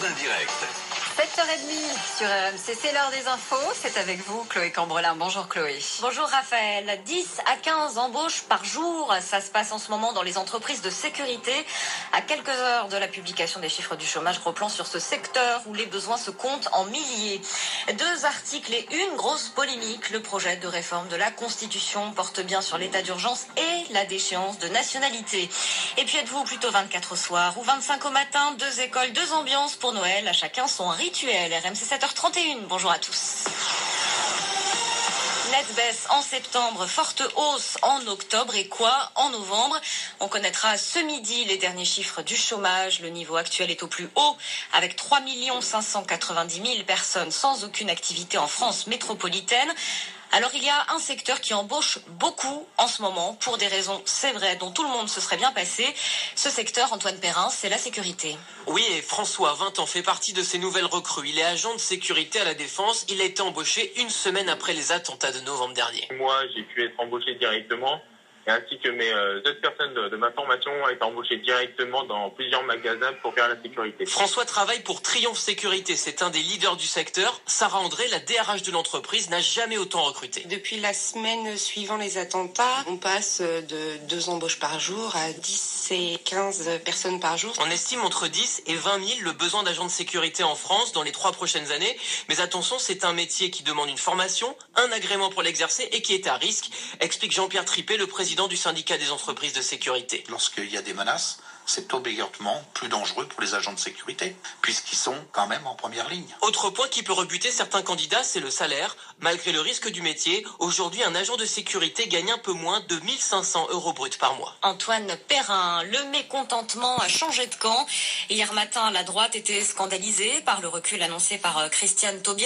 d'indirect. 7h30 sur RMC, c'est l'heure des infos. C'est avec vous, Chloé Cambrelin. Bonjour Chloé. Bonjour Raphaël. 10 à 15 embauches par jour. Ça se passe en ce moment dans les entreprises de sécurité. À quelques heures de la publication des chiffres du chômage, gros plan sur ce secteur où les besoins se comptent en milliers. Deux articles et une grosse polémique. Le projet de réforme de la Constitution porte bien sur l'état d'urgence et la déchéance de nationalité. Et puis êtes-vous plutôt 24 au soir ou 25 au matin? Deux écoles, deux ambiances pour Noël. À chacun son RMC 7h31. Bonjour à tous. Net baisse en septembre, forte hausse en octobre et quoi en novembre? On connaîtra ce midi les derniers chiffres du chômage. Le niveau actuel est au plus haut avec 3 590 000 personnes sans aucune activité en France métropolitaine. Alors il y a un secteur qui embauche beaucoup en ce moment pour des raisons, c'est vrai, dont tout le monde se serait bien passé. Ce secteur, Antoine Perrin, c'est la sécurité. Oui, et François, 20 ans, fait partie de ces nouvelles recrues. Il est agent de sécurité à la Défense. Il a été embauché une semaine après les attentats de novembre dernier. Moi, j'ai pu être embauché directement ainsi que mes euh, autres personnes de, ma formation ont été embauchées directement dans plusieurs magasins pour faire la sécurité. François travaille pour Triomphe Sécurité, c'est un des leaders du secteur. Sarah André, la DRH de l'entreprise, n'a jamais autant recruté. Depuis la semaine suivant les attentats, on passe de deux embauches par jour à 10 et 15 personnes par jour. On estime entre 10 et 20 000 le besoin d'agents de sécurité en France dans les trois prochaines années. Mais attention, c'est un métier qui demande une formation, un agrément pour l'exercer et qui est à risque, explique Jean-Pierre Tripé, le président du syndicat des entreprises de sécurité. Lorsqu'il y a des menaces, c'est obligatoirement plus dangereux pour les agents de sécurité, puisqu'ils sont quand même en première ligne. Autre point qui peut rebuter certains candidats, c'est le salaire. Malgré le risque du métier, aujourd'hui, un agent de sécurité gagne un peu moins de 1500 euros bruts par mois. Antoine Perrin, le mécontentement a changé de camp. Hier matin, la droite était scandalisée par le recul annoncé par euh, Christiane Taubira.